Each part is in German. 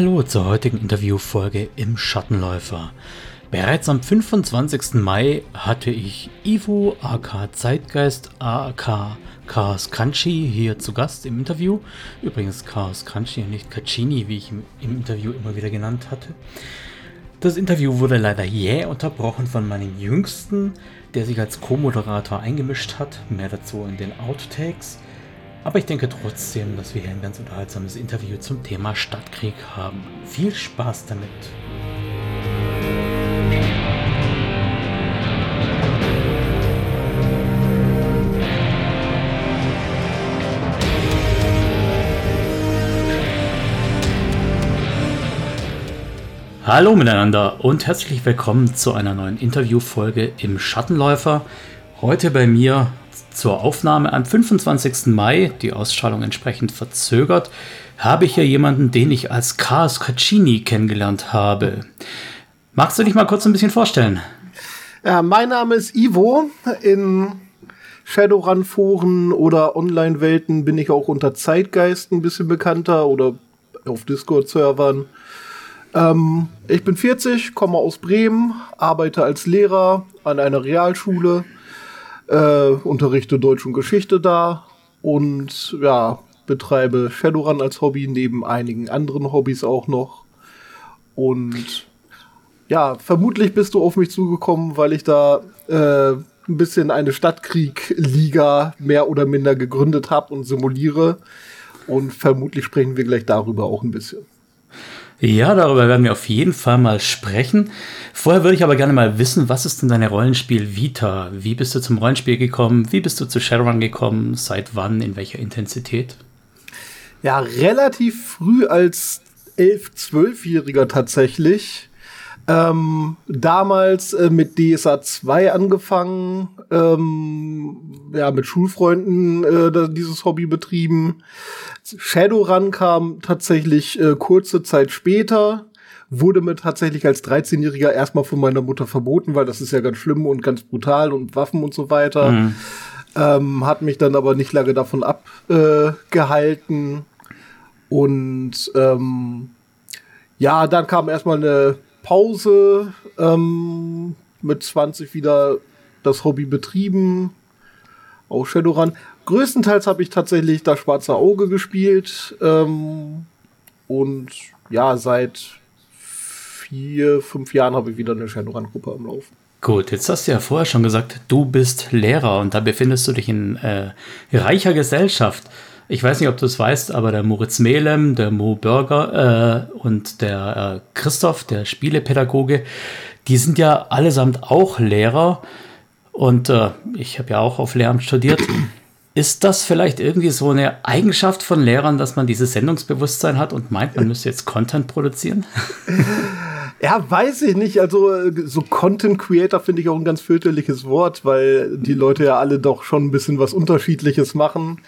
Hallo zur heutigen Interviewfolge im Schattenläufer. Bereits am 25. Mai hatte ich Ivo AK Zeitgeist AK Chaos Kanchi hier zu Gast im Interview. Übrigens Chaos Kanchi und nicht Kachini, wie ich im, im Interview immer wieder genannt hatte. Das Interview wurde leider jäh unterbrochen von meinem Jüngsten, der sich als Co-Moderator eingemischt hat. Mehr dazu in den Outtakes. Aber ich denke trotzdem, dass wir hier ein ganz unterhaltsames Interview zum Thema Stadtkrieg haben. Viel Spaß damit! Hallo miteinander und herzlich willkommen zu einer neuen Interviewfolge im Schattenläufer. Heute bei mir zur Aufnahme am 25. Mai, die Ausstrahlung entsprechend verzögert, habe ich hier jemanden, den ich als Chaos Caccini kennengelernt habe. Magst du dich mal kurz ein bisschen vorstellen? Ja, mein Name ist Ivo. In Shadowrun-Foren oder Online-Welten bin ich auch unter Zeitgeist ein bisschen bekannter oder auf Discord-Servern. Ähm, ich bin 40, komme aus Bremen, arbeite als Lehrer an einer Realschule, äh, unterrichte Deutsch und Geschichte da und ja, betreibe Shadowrun als Hobby neben einigen anderen Hobbys auch noch. Und ja, vermutlich bist du auf mich zugekommen, weil ich da äh, ein bisschen eine Stadtkrieg-Liga mehr oder minder gegründet habe und simuliere. Und vermutlich sprechen wir gleich darüber auch ein bisschen. Ja, darüber werden wir auf jeden Fall mal sprechen. Vorher würde ich aber gerne mal wissen, was ist denn deine Rollenspiel-Vita? Wie bist du zum Rollenspiel gekommen? Wie bist du zu Shadowrun gekommen? Seit wann? In welcher Intensität? Ja, relativ früh als 11-, 12-Jähriger tatsächlich. Ähm, damals äh, mit DSA 2 angefangen, ähm, ja, mit Schulfreunden äh, dieses Hobby betrieben. Shadowrun kam tatsächlich äh, kurze Zeit später, wurde mir tatsächlich als 13-Jähriger erstmal von meiner Mutter verboten, weil das ist ja ganz schlimm und ganz brutal und Waffen und so weiter. Mhm. Ähm, hat mich dann aber nicht lange davon abgehalten. Und ähm, ja, dann kam erstmal eine Pause, ähm, mit 20 wieder das Hobby betrieben, auch Shadowrun. Größtenteils habe ich tatsächlich das Schwarze Auge gespielt ähm, und ja, seit vier, fünf Jahren habe ich wieder eine Shadowrun-Gruppe am Laufen. Gut, jetzt hast du ja vorher schon gesagt, du bist Lehrer und da befindest du dich in äh, reicher Gesellschaft. Ich weiß nicht, ob du es weißt, aber der Moritz Melem, der Mo Burger äh, und der äh, Christoph, der Spielepädagoge, die sind ja allesamt auch Lehrer. Und äh, ich habe ja auch auf Lehramt studiert. Ist das vielleicht irgendwie so eine Eigenschaft von Lehrern, dass man dieses Sendungsbewusstsein hat und meint, man müsste jetzt Content produzieren? Ja, weiß ich nicht. Also so Content Creator finde ich auch ein ganz fürchterliches Wort, weil die Leute ja alle doch schon ein bisschen was Unterschiedliches machen.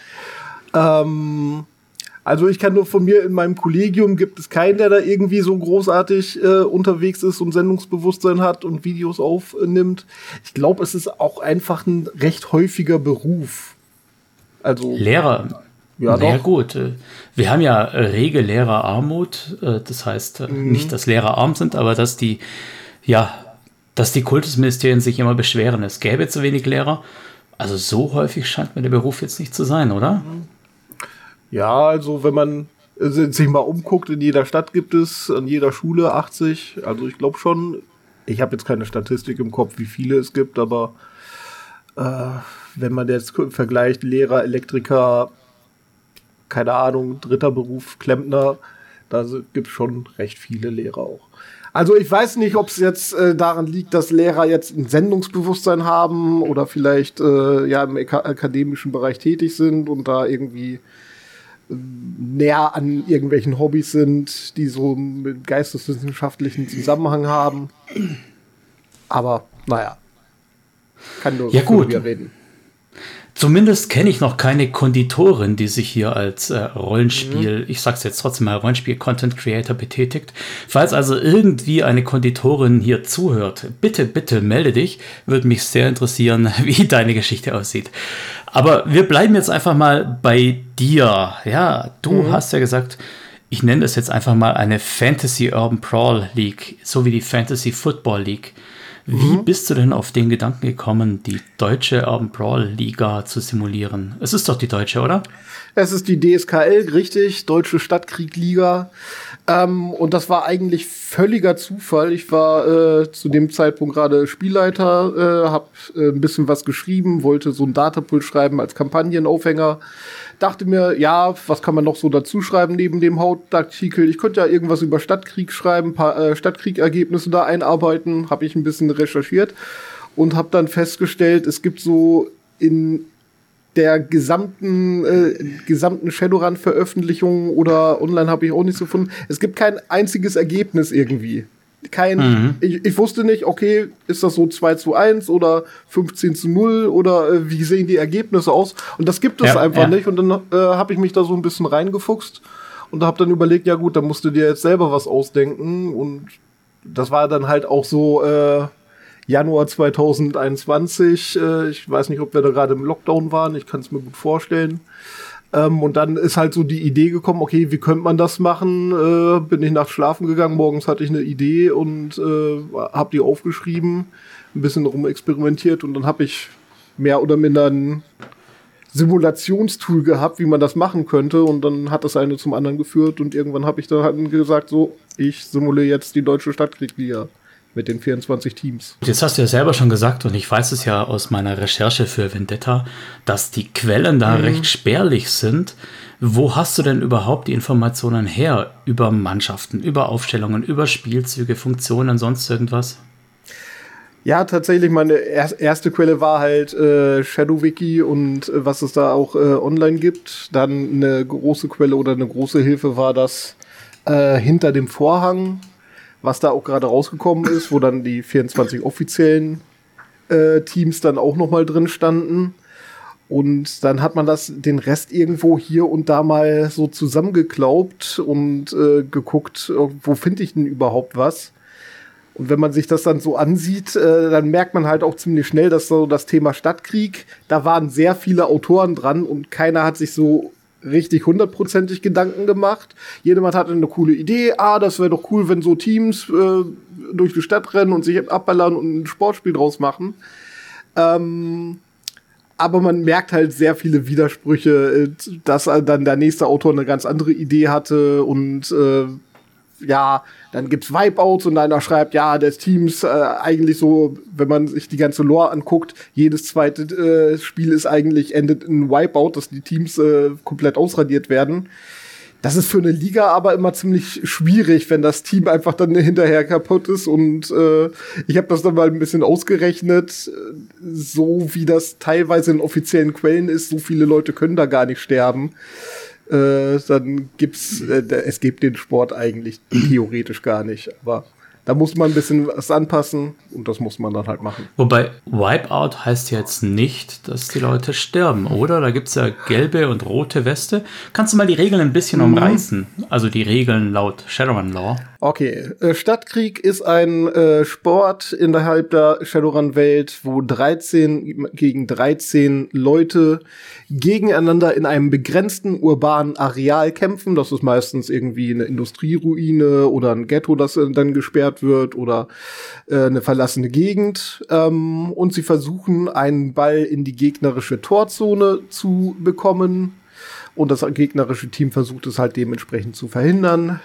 Ähm, also ich kann nur von mir in meinem Kollegium gibt es keinen, der da irgendwie so großartig äh, unterwegs ist und Sendungsbewusstsein hat und Videos aufnimmt. Ich glaube, es ist auch einfach ein recht häufiger Beruf. Also Lehrer. Ja, Sehr doch. gut. Wir haben ja rege Lehrerarmut. Äh, das heißt äh, mhm. nicht, dass Lehrer arm sind, aber dass die, ja, dass die Kultusministerien sich immer beschweren, es gäbe zu wenig Lehrer. Also so häufig scheint mir der Beruf jetzt nicht zu sein, oder? Mhm. Ja, also wenn man sich mal umguckt, in jeder Stadt gibt es an jeder Schule 80. Also ich glaube schon, ich habe jetzt keine Statistik im Kopf, wie viele es gibt, aber äh, wenn man jetzt vergleicht, Lehrer, Elektriker, keine Ahnung, dritter Beruf, Klempner, da gibt es schon recht viele Lehrer auch. Also ich weiß nicht, ob es jetzt äh, daran liegt, dass Lehrer jetzt ein Sendungsbewusstsein haben oder vielleicht äh, ja im akademischen Bereich tätig sind und da irgendwie näher an irgendwelchen Hobbys sind, die so mit geisteswissenschaftlichen Zusammenhang haben. Aber naja, kann nur ja, gut. reden. Zumindest kenne ich noch keine Konditorin, die sich hier als äh, Rollenspiel, mhm. ich sag's jetzt trotzdem mal, Rollenspiel-Content Creator betätigt. Falls also irgendwie eine Konditorin hier zuhört, bitte, bitte melde dich. Würde mich sehr interessieren, wie deine Geschichte aussieht. Aber wir bleiben jetzt einfach mal bei dir. Ja, du mhm. hast ja gesagt, ich nenne das jetzt einfach mal eine Fantasy Urban Brawl League, so wie die Fantasy Football League. Wie mhm. bist du denn auf den Gedanken gekommen, die deutsche Urban Brawl Liga zu simulieren? Es ist doch die deutsche, oder? Es ist die DSKL, richtig, Deutsche Stadtkrieg-Liga. Ähm, und das war eigentlich völliger Zufall. Ich war äh, zu dem Zeitpunkt gerade Spielleiter, äh, habe äh, ein bisschen was geschrieben, wollte so ein Datapool schreiben als Kampagnenaufhänger. Dachte mir, ja, was kann man noch so dazu schreiben neben dem Hauptartikel? Ich könnte ja irgendwas über Stadtkrieg schreiben, paar äh, Stadtkriegergebnisse da einarbeiten. Habe ich ein bisschen recherchiert und habe dann festgestellt, es gibt so in der gesamten äh, gesamten Shadowrun-Veröffentlichung oder online habe ich auch nicht so gefunden. Es gibt kein einziges Ergebnis irgendwie. Kein, mhm. ich, ich wusste nicht, okay, ist das so 2 zu 1 oder 15 zu 0 oder äh, wie sehen die Ergebnisse aus? Und das gibt es ja, einfach ja. nicht. Und dann äh, habe ich mich da so ein bisschen reingefuchst und habe dann überlegt, ja gut, dann musst du dir jetzt selber was ausdenken. Und das war dann halt auch so, äh, Januar 2021. Äh, ich weiß nicht, ob wir da gerade im Lockdown waren. Ich kann es mir gut vorstellen. Ähm, und dann ist halt so die Idee gekommen, okay, wie könnte man das machen? Äh, bin ich nachts schlafen gegangen, morgens hatte ich eine Idee und äh, habe die aufgeschrieben, ein bisschen rumexperimentiert und dann habe ich mehr oder minder ein Simulationstool gehabt, wie man das machen könnte und dann hat das eine zum anderen geführt und irgendwann habe ich dann halt gesagt, so, ich simuliere jetzt die deutsche Stadtkriegsliga mit den 24 Teams. Jetzt hast du ja selber schon gesagt, und ich weiß es ja aus meiner Recherche für Vendetta, dass die Quellen da mhm. recht spärlich sind. Wo hast du denn überhaupt die Informationen her über Mannschaften, über Aufstellungen, über Spielzüge, Funktionen, sonst irgendwas? Ja, tatsächlich, meine er erste Quelle war halt äh, ShadowWiki und äh, was es da auch äh, online gibt. Dann eine große Quelle oder eine große Hilfe war das äh, hinter dem Vorhang was da auch gerade rausgekommen ist, wo dann die 24 offiziellen äh, Teams dann auch noch mal drin standen. Und dann hat man das, den Rest irgendwo hier und da mal so zusammengeklaubt und äh, geguckt, wo finde ich denn überhaupt was. Und wenn man sich das dann so ansieht, äh, dann merkt man halt auch ziemlich schnell, dass so das Thema Stadtkrieg, da waren sehr viele Autoren dran und keiner hat sich so richtig hundertprozentig Gedanken gemacht. Jedermann hatte eine coole Idee. Ah, das wäre doch cool, wenn so Teams äh, durch die Stadt rennen und sich abballern und ein Sportspiel draus machen. Ähm, aber man merkt halt sehr viele Widersprüche, äh, dass dann der nächste Autor eine ganz andere Idee hatte und äh, ja, dann gibt's Wipeouts und einer schreibt, ja, des Teams äh, eigentlich so, wenn man sich die ganze Lore anguckt, jedes zweite äh, Spiel ist eigentlich endet in Wipeout, dass die Teams äh, komplett ausradiert werden. Das ist für eine Liga aber immer ziemlich schwierig, wenn das Team einfach dann hinterher kaputt ist. Und äh, ich habe das dann mal ein bisschen ausgerechnet, so wie das teilweise in offiziellen Quellen ist, so viele Leute können da gar nicht sterben äh, dann gibt's, äh, es gibt den Sport eigentlich theoretisch gar nicht. Aber da muss man ein bisschen was anpassen und das muss man dann halt machen. Wobei Wipeout heißt jetzt nicht, dass die Leute sterben, oder? Da gibt es ja gelbe und rote Weste. Kannst du mal die Regeln ein bisschen mhm. umreißen? Also die Regeln laut Shadowrun Law. Okay, äh, Stadtkrieg ist ein äh, Sport innerhalb der Shadowrun-Welt, wo 13 gegen 13 Leute gegeneinander in einem begrenzten urbanen Areal kämpfen. Das ist meistens irgendwie eine Industrieruine oder ein Ghetto, das dann gesperrt wird oder äh, eine verlassene Gegend. Ähm, und sie versuchen, einen Ball in die gegnerische Torzone zu bekommen. Und das gegnerische Team versucht es halt dementsprechend zu verhindern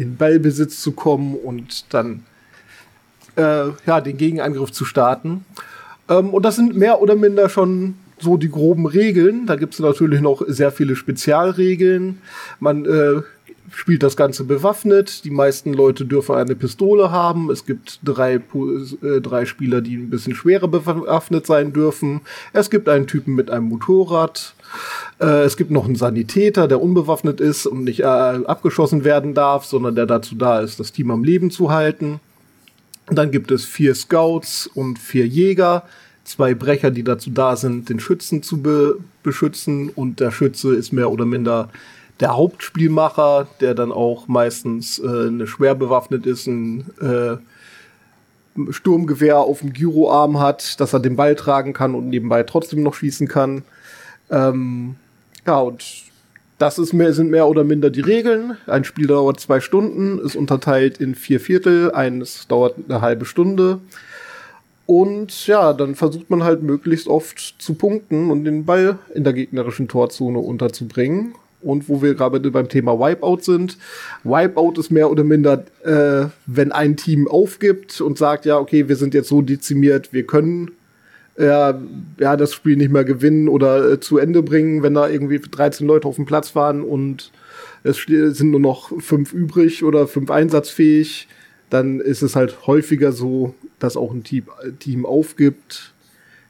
in Ballbesitz zu kommen und dann äh, ja, den Gegenangriff zu starten. Ähm, und das sind mehr oder minder schon so die groben Regeln. Da gibt es natürlich noch sehr viele Spezialregeln. Man äh, spielt das Ganze bewaffnet. Die meisten Leute dürfen eine Pistole haben. Es gibt drei, äh, drei Spieler, die ein bisschen schwerer bewaffnet sein dürfen. Es gibt einen Typen mit einem Motorrad. Äh, es gibt noch einen Sanitäter, der unbewaffnet ist und nicht äh, abgeschossen werden darf, sondern der dazu da ist, das Team am Leben zu halten. dann gibt es vier Scouts und vier Jäger, zwei Brecher, die dazu da sind, den Schützen zu be beschützen. Und der Schütze ist mehr oder minder der Hauptspielmacher, der dann auch meistens äh, eine schwer bewaffnet ist, ein äh, Sturmgewehr auf dem Gyroarm hat, dass er den Ball tragen kann und nebenbei trotzdem noch schießen kann. Ähm, ja, und das ist mehr, sind mehr oder minder die Regeln. Ein Spiel dauert zwei Stunden, ist unterteilt in vier Viertel, eines dauert eine halbe Stunde. Und ja, dann versucht man halt möglichst oft zu punkten und den Ball in der gegnerischen Torzone unterzubringen. Und wo wir gerade beim Thema Wipeout sind. Wipeout ist mehr oder minder, äh, wenn ein Team aufgibt und sagt, ja, okay, wir sind jetzt so dezimiert, wir können ja, ja, das Spiel nicht mehr gewinnen oder äh, zu Ende bringen, wenn da irgendwie 13 Leute auf dem Platz waren und es sind nur noch fünf übrig oder fünf einsatzfähig, dann ist es halt häufiger so, dass auch ein Team, Team aufgibt.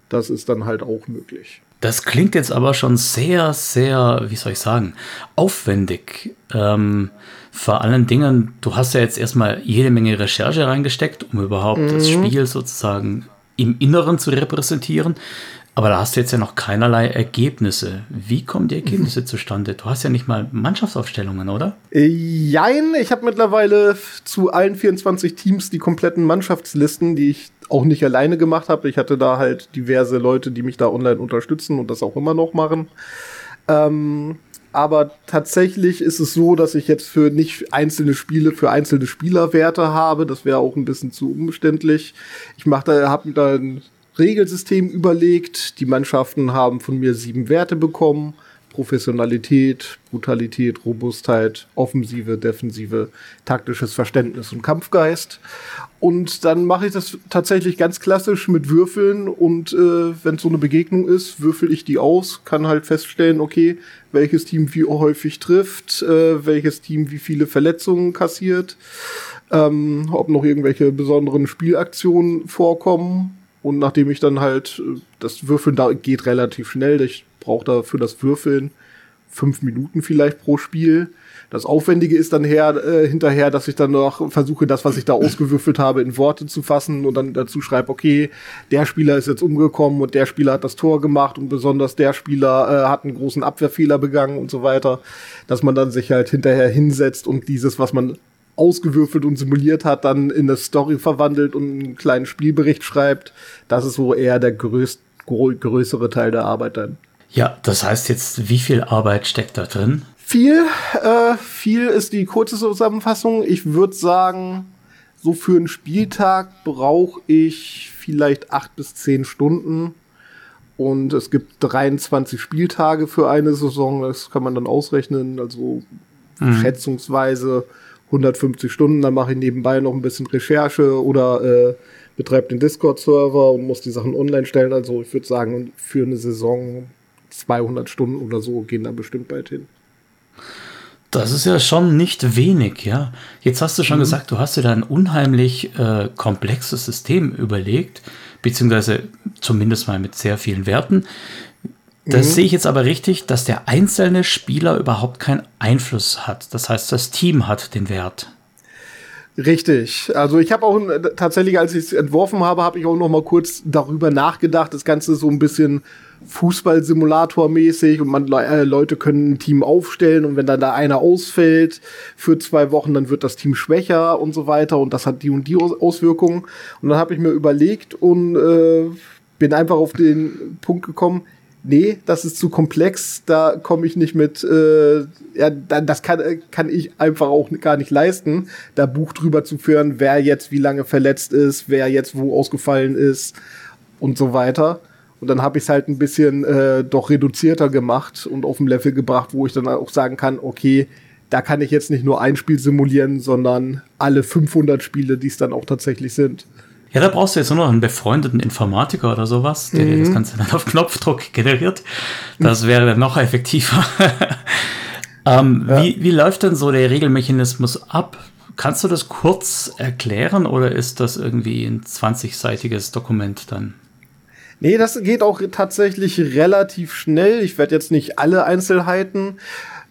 Das ist dann halt auch möglich. Das klingt jetzt aber schon sehr, sehr, wie soll ich sagen, aufwendig. Ähm, vor allen Dingen, du hast ja jetzt erstmal jede Menge Recherche reingesteckt, um überhaupt mhm. das Spiel sozusagen im Inneren zu repräsentieren. Aber da hast du jetzt ja noch keinerlei Ergebnisse. Wie kommen die Ergebnisse zustande? Du hast ja nicht mal Mannschaftsaufstellungen, oder? Äh, jein, ich habe mittlerweile zu allen 24 Teams die kompletten Mannschaftslisten, die ich auch nicht alleine gemacht habe. Ich hatte da halt diverse Leute, die mich da online unterstützen und das auch immer noch machen. Ähm, aber tatsächlich ist es so, dass ich jetzt für nicht einzelne Spiele für einzelne Spielerwerte habe. Das wäre auch ein bisschen zu umständlich. Ich mache da, habe da ein Regelsystem überlegt. Die Mannschaften haben von mir sieben Werte bekommen. Professionalität, Brutalität, Robustheit, Offensive, Defensive, taktisches Verständnis und Kampfgeist. Und dann mache ich das tatsächlich ganz klassisch mit Würfeln und äh, wenn so eine Begegnung ist, würfel ich die aus, kann halt feststellen, okay, welches Team wie häufig trifft, äh, welches Team wie viele Verletzungen kassiert, ähm, ob noch irgendwelche besonderen Spielaktionen vorkommen. Und nachdem ich dann halt, äh, das Würfeln da geht relativ schnell, ich brauche da für das Würfeln fünf Minuten vielleicht pro Spiel. Das Aufwendige ist dann her, äh, hinterher, dass ich dann noch versuche, das, was ich da ausgewürfelt habe, in Worte zu fassen und dann dazu schreibe, okay, der Spieler ist jetzt umgekommen und der Spieler hat das Tor gemacht und besonders der Spieler äh, hat einen großen Abwehrfehler begangen und so weiter. Dass man dann sich halt hinterher hinsetzt und dieses, was man ausgewürfelt und simuliert hat, dann in eine Story verwandelt und einen kleinen Spielbericht schreibt. Das ist so eher der größt, größere Teil der Arbeit dann. Ja, das heißt jetzt, wie viel Arbeit steckt da drin? Viel, äh, viel ist die kurze Zusammenfassung. Ich würde sagen, so für einen Spieltag brauche ich vielleicht acht bis zehn Stunden. Und es gibt 23 Spieltage für eine Saison. Das kann man dann ausrechnen. Also mhm. schätzungsweise 150 Stunden. Dann mache ich nebenbei noch ein bisschen Recherche oder äh, betreibe den Discord-Server und muss die Sachen online stellen. Also ich würde sagen, für eine Saison 200 Stunden oder so gehen da bestimmt bald hin. Das ist ja schon nicht wenig, ja. Jetzt hast du schon mhm. gesagt, du hast dir da ein unheimlich äh, komplexes System überlegt, beziehungsweise zumindest mal mit sehr vielen Werten. Das mhm. sehe ich jetzt aber richtig, dass der einzelne Spieler überhaupt keinen Einfluss hat. Das heißt, das Team hat den Wert. Richtig. Also ich habe auch tatsächlich, als ich es entworfen habe, habe ich auch noch mal kurz darüber nachgedacht, das Ganze so ein bisschen Fußballsimulator-mäßig und man äh, Leute können ein Team aufstellen und wenn dann da einer ausfällt für zwei Wochen, dann wird das Team schwächer und so weiter und das hat die und die Auswirkungen. Und dann habe ich mir überlegt und äh, bin einfach auf den Punkt gekommen, nee, das ist zu komplex, da komme ich nicht mit, äh, ja, das kann, kann ich einfach auch gar nicht leisten, da Buch drüber zu führen, wer jetzt wie lange verletzt ist, wer jetzt wo ausgefallen ist und so weiter. Und dann habe ich es halt ein bisschen äh, doch reduzierter gemacht und auf ein Level gebracht, wo ich dann auch sagen kann, okay, da kann ich jetzt nicht nur ein Spiel simulieren, sondern alle 500 Spiele, die es dann auch tatsächlich sind. Ja, da brauchst du jetzt nur noch einen befreundeten Informatiker oder sowas, der mhm. dir das mhm. Ganze dann auf Knopfdruck generiert. Das wäre dann noch effektiver. ähm, ja. wie, wie läuft denn so der Regelmechanismus ab? Kannst du das kurz erklären oder ist das irgendwie ein 20-seitiges Dokument dann? Nee, das geht auch tatsächlich relativ schnell. Ich werde jetzt nicht alle Einzelheiten.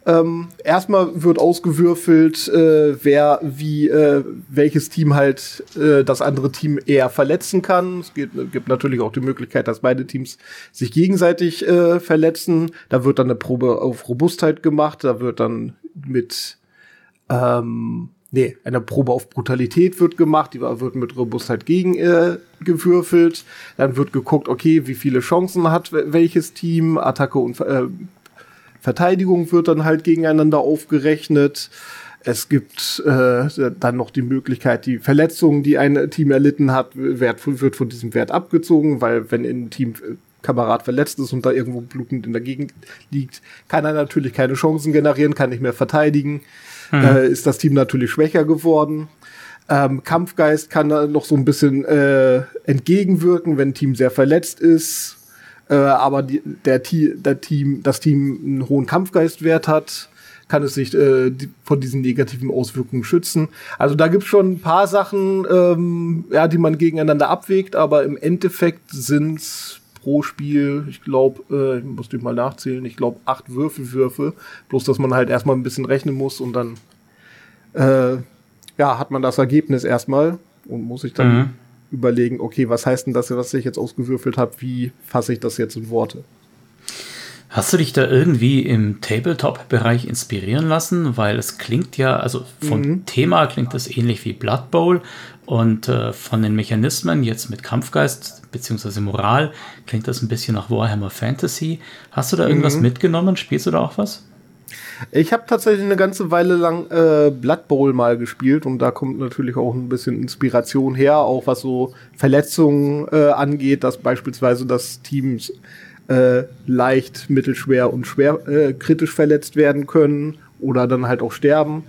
Ähm, erstmal wird ausgewürfelt, äh, wer wie äh, welches Team halt äh, das andere Team eher verletzen kann. Es gibt, gibt, natürlich auch die Möglichkeit, dass beide Teams sich gegenseitig äh, verletzen. Da wird dann eine Probe auf Robustheit gemacht. Da wird dann mit ähm, Nee, eine Probe auf Brutalität wird gemacht, die wird mit Robustheit gegen äh, gewürfelt. Dann wird geguckt, okay, wie viele Chancen hat welches Team, Attacke und äh, Verteidigung wird dann halt gegeneinander aufgerechnet. Es gibt äh, dann noch die Möglichkeit, die Verletzungen, die ein Team erlitten hat, wird, wird von diesem Wert abgezogen, weil wenn ein Team Kamerad verletzt ist und da irgendwo blutend in der Gegend liegt, kann er natürlich keine Chancen generieren, kann nicht mehr verteidigen. Mhm. Äh, ist das Team natürlich schwächer geworden. Ähm, Kampfgeist kann da noch so ein bisschen äh, entgegenwirken, wenn ein Team sehr verletzt ist, äh, aber die, der, der Team, das Team einen hohen Kampfgeistwert hat kann es sich äh, die, von diesen negativen Auswirkungen schützen. Also da gibt es schon ein paar Sachen, ähm, ja, die man gegeneinander abwägt, aber im Endeffekt sind es pro Spiel, ich glaube, äh, ich muss mal nachzählen, ich glaube acht Würfelwürfe, bloß dass man halt erstmal ein bisschen rechnen muss und dann äh, ja, hat man das Ergebnis erstmal und muss sich dann mhm. überlegen, okay, was heißt denn das, was ich jetzt ausgewürfelt habe, wie fasse ich das jetzt in Worte? Hast du dich da irgendwie im Tabletop-Bereich inspirieren lassen? Weil es klingt ja, also vom mhm. Thema klingt das ähnlich wie Blood Bowl und äh, von den Mechanismen jetzt mit Kampfgeist bzw. Moral klingt das ein bisschen nach Warhammer Fantasy. Hast du da irgendwas mhm. mitgenommen? Spielst du da auch was? Ich habe tatsächlich eine ganze Weile lang äh, Blood Bowl mal gespielt und da kommt natürlich auch ein bisschen Inspiration her, auch was so Verletzungen äh, angeht, dass beispielsweise das Team äh, leicht, mittelschwer und schwer äh, kritisch verletzt werden können oder dann halt auch sterben.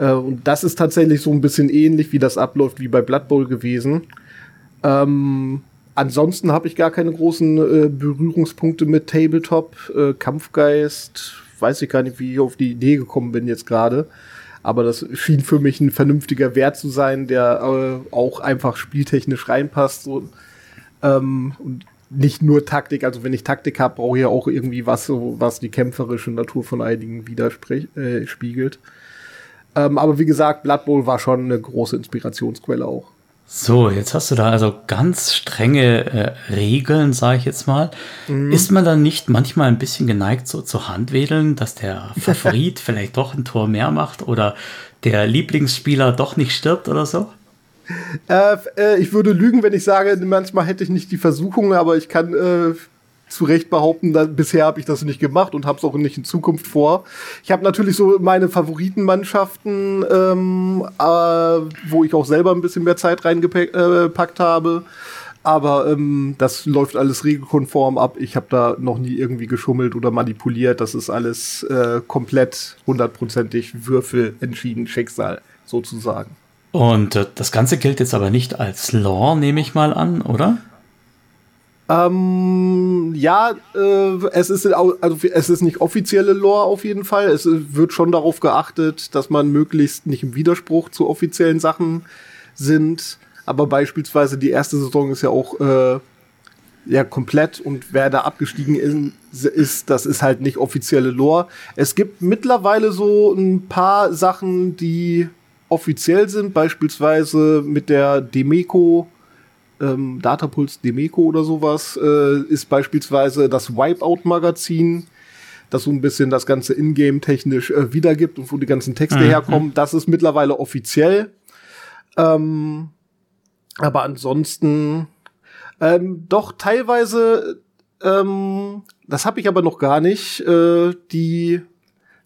Äh, und das ist tatsächlich so ein bisschen ähnlich, wie das abläuft wie bei Blood Bowl gewesen. Ähm, ansonsten habe ich gar keine großen äh, Berührungspunkte mit Tabletop. Äh, Kampfgeist, weiß ich gar nicht, wie ich auf die Idee gekommen bin jetzt gerade. Aber das schien für mich ein vernünftiger Wert zu sein, der äh, auch einfach spieltechnisch reinpasst. So. Ähm, und nicht nur Taktik, also wenn ich Taktik habe, brauche ich ja auch irgendwie was, so, was die kämpferische Natur von einigen widerspiegelt. Äh, ähm, aber wie gesagt, Blood Bowl war schon eine große Inspirationsquelle auch. So, jetzt hast du da also ganz strenge äh, Regeln, sage ich jetzt mal. Mhm. Ist man dann nicht manchmal ein bisschen geneigt, so zu handwedeln, dass der Favorit vielleicht doch ein Tor mehr macht oder der Lieblingsspieler doch nicht stirbt oder so? Äh, äh, ich würde lügen, wenn ich sage, manchmal hätte ich nicht die Versuchung, aber ich kann äh, zu Recht behaupten, dass, bisher habe ich das nicht gemacht und habe es auch nicht in Zukunft vor. Ich habe natürlich so meine Favoritenmannschaften, ähm, äh, wo ich auch selber ein bisschen mehr Zeit reingepackt äh, habe. Aber ähm, das läuft alles regelkonform ab. Ich habe da noch nie irgendwie geschummelt oder manipuliert. Das ist alles äh, komplett hundertprozentig Würfel entschieden, Schicksal sozusagen. Und äh, das Ganze gilt jetzt aber nicht als Law, nehme ich mal an, oder? Ähm, ja, äh, es ist also es ist nicht offizielle Lore auf jeden Fall. Es wird schon darauf geachtet, dass man möglichst nicht im Widerspruch zu offiziellen Sachen sind. Aber beispielsweise die erste Saison ist ja auch äh, ja komplett und wer da abgestiegen ist, ist, das ist halt nicht offizielle Lore. Es gibt mittlerweile so ein paar Sachen, die offiziell sind, beispielsweise mit der Demeco, ähm, Datapulse Demeco oder sowas, äh, ist beispielsweise das Wipeout-Magazin, das so ein bisschen das Ganze ingame technisch äh, wiedergibt und wo die ganzen Texte mhm. herkommen. Das ist mittlerweile offiziell. Ähm, aber ansonsten ähm, doch teilweise, ähm, das habe ich aber noch gar nicht, äh, die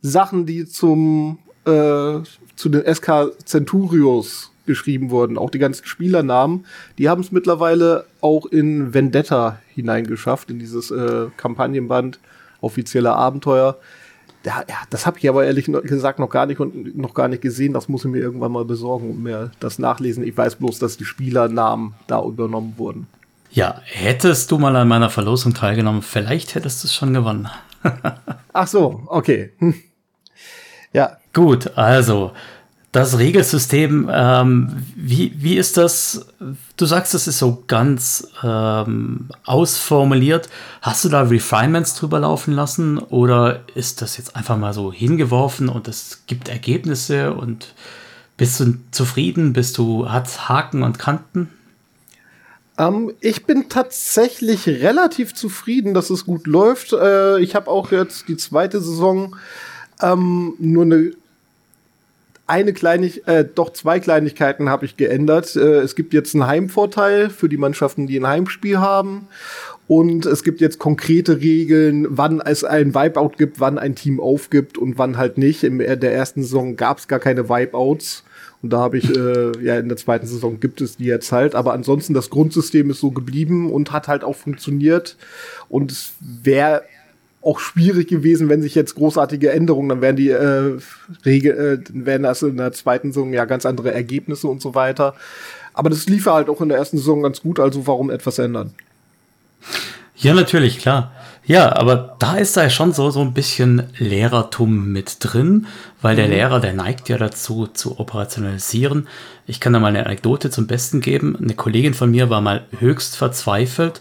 Sachen, die zum äh, zu den SK Centurios geschrieben wurden, auch die ganzen Spielernamen, die haben es mittlerweile auch in Vendetta hineingeschafft, in dieses äh, Kampagnenband offizielle Abenteuer. Ja, ja das habe ich aber ehrlich gesagt noch gar nicht und noch gar nicht gesehen. Das muss ich mir irgendwann mal besorgen und mir das nachlesen. Ich weiß bloß, dass die Spielernamen da übernommen wurden. Ja, hättest du mal an meiner Verlosung teilgenommen, vielleicht hättest du es schon gewonnen. Ach so, okay. Hm. Ja. Gut, also das Regelsystem, ähm, wie, wie ist das? Du sagst, das ist so ganz ähm, ausformuliert. Hast du da Refinements drüber laufen lassen oder ist das jetzt einfach mal so hingeworfen und es gibt Ergebnisse und bist du zufrieden? Bist du, hat Haken und Kanten? Ähm, ich bin tatsächlich relativ zufrieden, dass es gut läuft. Äh, ich habe auch jetzt die zweite Saison ähm, nur eine eine Kleinigkeit, äh, doch zwei Kleinigkeiten habe ich geändert. Äh, es gibt jetzt einen Heimvorteil für die Mannschaften, die ein Heimspiel haben. Und es gibt jetzt konkrete Regeln, wann es ein Wipeout gibt, wann ein Team aufgibt und wann halt nicht. In der ersten Saison gab es gar keine Wipeouts. Und da habe ich, äh, ja, in der zweiten Saison gibt es die jetzt halt. Aber ansonsten, das Grundsystem ist so geblieben und hat halt auch funktioniert. Und es wäre auch schwierig gewesen, wenn sich jetzt großartige Änderungen, dann wären die äh, Regel, äh, wären das in der zweiten Saison ja ganz andere Ergebnisse und so weiter. Aber das lief halt auch in der ersten Saison ganz gut, also warum etwas ändern? Ja, natürlich, klar. Ja, aber da ist da schon so, so ein bisschen Lehrertum mit drin, weil der mhm. Lehrer, der neigt ja dazu, zu operationalisieren. Ich kann da mal eine Anekdote zum Besten geben. Eine Kollegin von mir war mal höchst verzweifelt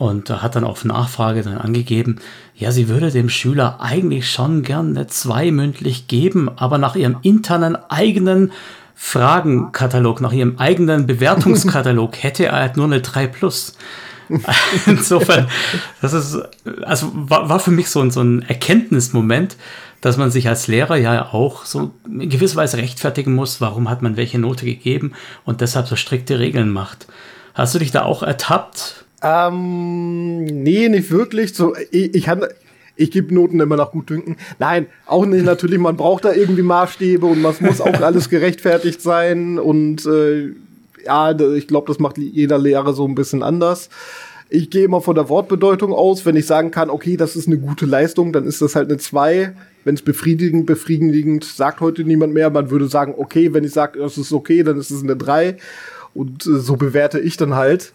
und hat dann auf Nachfrage dann angegeben, ja, sie würde dem Schüler eigentlich schon gern eine 2 mündlich geben, aber nach ihrem internen eigenen Fragenkatalog, nach ihrem eigenen Bewertungskatalog hätte er halt nur eine 3 plus. Insofern, das ist, also war, war für mich so, ein so ein Erkenntnismoment, dass man sich als Lehrer ja auch so in gewisser Weise rechtfertigen muss, warum hat man welche Note gegeben und deshalb so strikte Regeln macht. Hast du dich da auch ertappt? Ähm, nee, nicht wirklich. So, ich, ich habe ich gebe Noten immer nach Gutdünken. Nein, auch nicht natürlich, man braucht da irgendwie Maßstäbe und was muss auch alles gerechtfertigt sein und äh, ja, ich glaube, das macht jeder Lehrer so ein bisschen anders. Ich gehe immer von der Wortbedeutung aus. Wenn ich sagen kann, okay, das ist eine gute Leistung, dann ist das halt eine 2. Wenn es befriedigend, befriedigend sagt heute niemand mehr. Man würde sagen, okay, wenn ich sage, das ist okay, dann ist es eine 3. Und äh, so bewerte ich dann halt.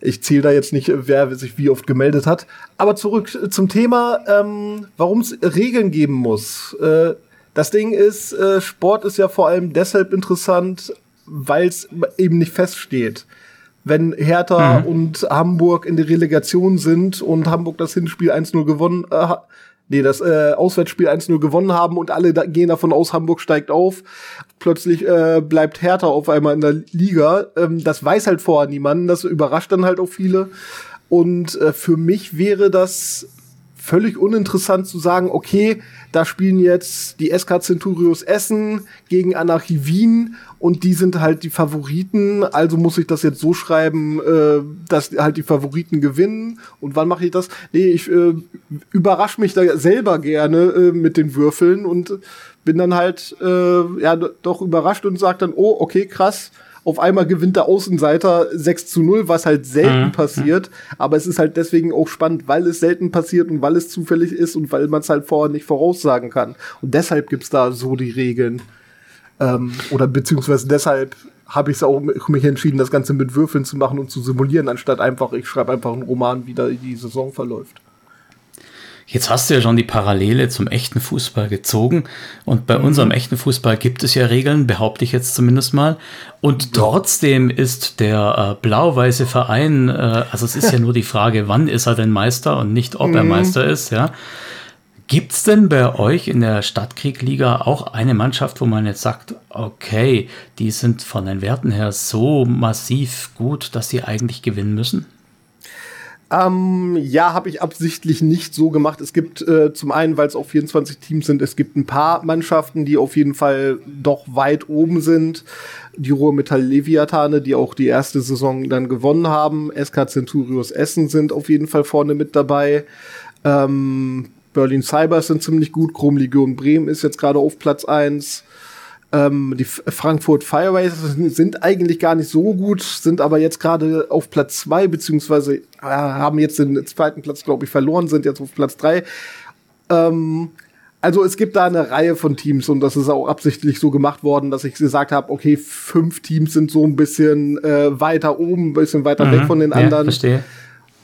Ich zähle da jetzt nicht, wer sich wie oft gemeldet hat. Aber zurück zum Thema, ähm, warum es Regeln geben muss. Äh, das Ding ist, äh, Sport ist ja vor allem deshalb interessant, weil es eben nicht feststeht. Wenn Hertha mhm. und Hamburg in der Relegation sind und Hamburg das Hinspiel 1-0 gewonnen, äh, nee, das äh, Auswärtsspiel 1-0 gewonnen haben und alle da gehen davon aus, Hamburg steigt auf. Plötzlich äh, bleibt Hertha auf einmal in der Liga. Ähm, das weiß halt vorher niemand, das überrascht dann halt auch viele. Und äh, für mich wäre das völlig uninteressant zu sagen, okay, da spielen jetzt die SK Centurios Essen gegen Anarchie Wien und die sind halt die Favoriten, also muss ich das jetzt so schreiben, äh, dass halt die Favoriten gewinnen. Und wann mache ich das? Nee, ich äh, überrasche mich da selber gerne äh, mit den Würfeln und bin dann halt äh, ja doch überrascht und sage dann, oh, okay, krass auf einmal gewinnt der Außenseiter 6 zu 0, was halt selten mhm. passiert. Aber es ist halt deswegen auch spannend, weil es selten passiert und weil es zufällig ist und weil man es halt vorher nicht voraussagen kann. Und deshalb gibt's da so die Regeln. Ähm, oder beziehungsweise deshalb habe ich auch mich entschieden, das Ganze mit Würfeln zu machen und zu simulieren, anstatt einfach, ich schreibe einfach einen Roman, wie da die Saison verläuft. Jetzt hast du ja schon die Parallele zum echten Fußball gezogen. Und bei mhm. unserem echten Fußball gibt es ja Regeln, behaupte ich jetzt zumindest mal. Und trotzdem ist der äh, blau-weiße Verein, äh, also es ist ja nur die Frage, wann ist er denn Meister und nicht, ob mhm. er Meister ist, ja. Gibt es denn bei euch in der Stadtkrieg-Liga auch eine Mannschaft, wo man jetzt sagt, okay, die sind von den Werten her so massiv gut, dass sie eigentlich gewinnen müssen? Ähm, ja, habe ich absichtlich nicht so gemacht. Es gibt äh, zum einen, weil es auch 24 Teams sind, es gibt ein paar Mannschaften, die auf jeden Fall doch weit oben sind. Die Ruhrmetall Leviathane, die auch die erste Saison dann gewonnen haben. SK Centurios Essen sind auf jeden Fall vorne mit dabei. Ähm, Berlin Cybers sind ziemlich gut. Chrom Legion Bremen ist jetzt gerade auf Platz eins. Ähm, die Frankfurt Fireways sind eigentlich gar nicht so gut, sind aber jetzt gerade auf Platz zwei beziehungsweise äh, haben jetzt den zweiten Platz, glaube ich, verloren, sind jetzt auf Platz drei. Ähm, also es gibt da eine Reihe von Teams und das ist auch absichtlich so gemacht worden, dass ich gesagt habe, okay, fünf Teams sind so ein bisschen äh, weiter oben, ein bisschen weiter mhm, weg von den anderen. Ja, verstehe.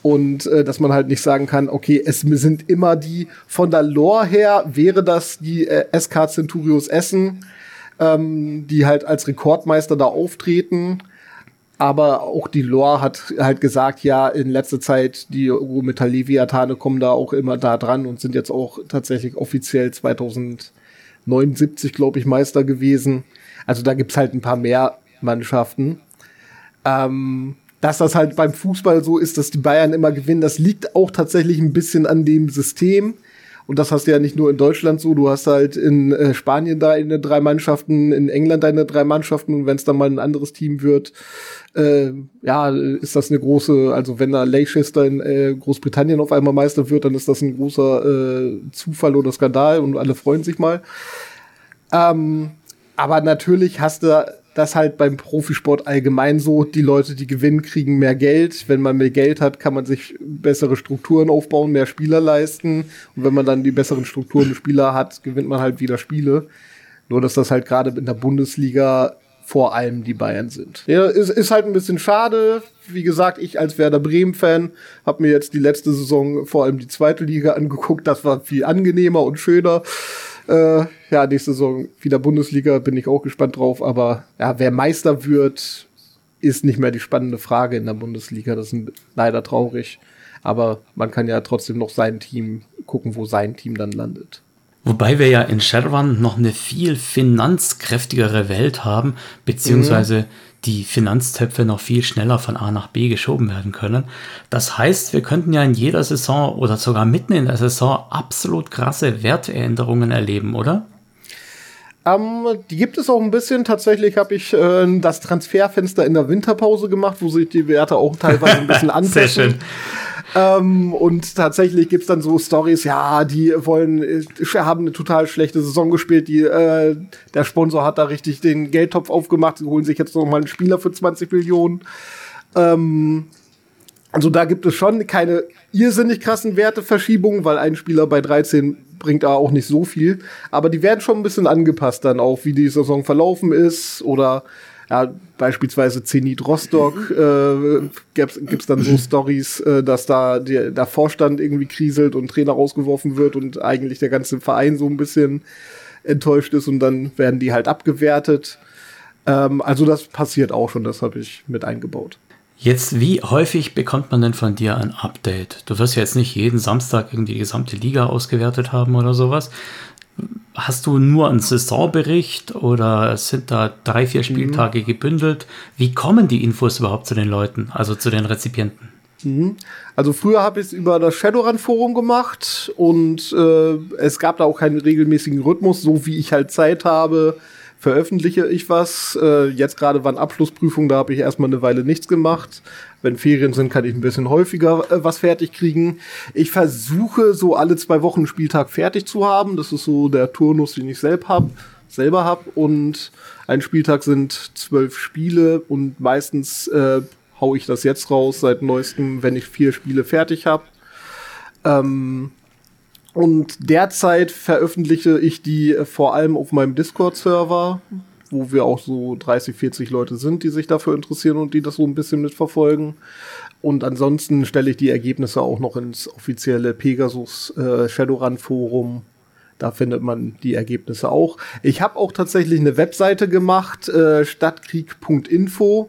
Und äh, dass man halt nicht sagen kann, okay, es sind immer die, von der Lore her wäre das die äh, SK Centurios Essen ähm, die halt als Rekordmeister da auftreten. Aber auch die Lore hat halt gesagt, ja, in letzter Zeit, die Metall Leviathane kommen da auch immer da dran und sind jetzt auch tatsächlich offiziell 2079, glaube ich, Meister gewesen. Also da gibt's halt ein paar mehr Mannschaften. Ähm, dass das halt beim Fußball so ist, dass die Bayern immer gewinnen, das liegt auch tatsächlich ein bisschen an dem System. Und das hast du ja nicht nur in Deutschland so, du hast halt in äh, Spanien deine drei Mannschaften, in England deine drei Mannschaften und wenn es dann mal ein anderes Team wird, äh, ja, ist das eine große, also wenn da Leicester in äh, Großbritannien auf einmal Meister wird, dann ist das ein großer äh, Zufall oder Skandal und alle freuen sich mal. Ähm, aber natürlich hast du das halt beim Profisport allgemein so. Die Leute, die gewinnen, kriegen mehr Geld. Wenn man mehr Geld hat, kann man sich bessere Strukturen aufbauen, mehr Spieler leisten. Und wenn man dann die besseren Strukturen und Spieler hat, gewinnt man halt wieder Spiele. Nur, dass das halt gerade in der Bundesliga vor allem die Bayern sind. Ja, ist, ist halt ein bisschen schade. Wie gesagt, ich als Werder Bremen-Fan habe mir jetzt die letzte Saison vor allem die zweite Liga angeguckt. Das war viel angenehmer und schöner. Äh, ja, nächste Saison wieder Bundesliga, bin ich auch gespannt drauf. Aber ja, wer Meister wird, ist nicht mehr die spannende Frage in der Bundesliga. Das ist leider traurig. Aber man kann ja trotzdem noch sein Team gucken, wo sein Team dann landet. Wobei wir ja in Shadowrun noch eine viel finanzkräftigere Welt haben, beziehungsweise mhm. die Finanztöpfe noch viel schneller von A nach B geschoben werden können. Das heißt, wir könnten ja in jeder Saison oder sogar mitten in der Saison absolut krasse Wertveränderungen erleben, oder? Ähm, die gibt es auch ein bisschen. Tatsächlich habe ich äh, das Transferfenster in der Winterpause gemacht, wo sich die Werte auch teilweise ein bisschen anpassen. Sehr schön. Ähm, und tatsächlich gibt's dann so Stories, ja, die wollen, äh, haben eine total schlechte Saison gespielt, die, äh, der Sponsor hat da richtig den Geldtopf aufgemacht, sie holen sich jetzt noch mal einen Spieler für 20 Millionen. Ähm, also da gibt es schon keine irrsinnig krassen Werteverschiebungen, weil ein Spieler bei 13 bringt auch nicht so viel. Aber die werden schon ein bisschen angepasst dann auch, wie die Saison verlaufen ist oder ja, beispielsweise Zenit Rostock äh, gibt's, gibt's dann so Stories, äh, dass da der, der Vorstand irgendwie kriselt und Trainer rausgeworfen wird und eigentlich der ganze Verein so ein bisschen enttäuscht ist und dann werden die halt abgewertet. Ähm, also das passiert auch schon, das habe ich mit eingebaut. Jetzt, wie häufig bekommt man denn von dir ein Update? Du wirst ja jetzt nicht jeden Samstag irgendwie die gesamte Liga ausgewertet haben oder sowas, Hast du nur einen Saisonbericht oder sind da drei, vier. Spieltage mhm. gebündelt? Wie kommen die Infos überhaupt zu den Leuten, also zu den Rezipienten? Mhm. Also früher habe ich es über das Shadowrun-Forum gemacht und äh, es gab da auch keinen regelmäßigen Rhythmus, so wie ich halt Zeit habe, veröffentliche ich was. Äh, jetzt gerade waren Abschlussprüfungen, da habe ich erstmal eine Weile nichts gemacht. Wenn Ferien sind, kann ich ein bisschen häufiger äh, was fertig kriegen. Ich versuche so alle zwei Wochen einen Spieltag fertig zu haben. Das ist so der Turnus, den ich selber hab, selber hab. Und ein Spieltag sind zwölf Spiele und meistens äh, hau ich das jetzt raus seit neuestem, wenn ich vier Spiele fertig habe. Ähm, und derzeit veröffentliche ich die äh, vor allem auf meinem Discord-Server, wo wir auch so 30, 40 Leute sind, die sich dafür interessieren und die das so ein bisschen mitverfolgen. Und ansonsten stelle ich die Ergebnisse auch noch ins offizielle Pegasus äh, Shadowrun Forum. Da findet man die Ergebnisse auch. Ich habe auch tatsächlich eine Webseite gemacht, äh, stadtkrieg.info.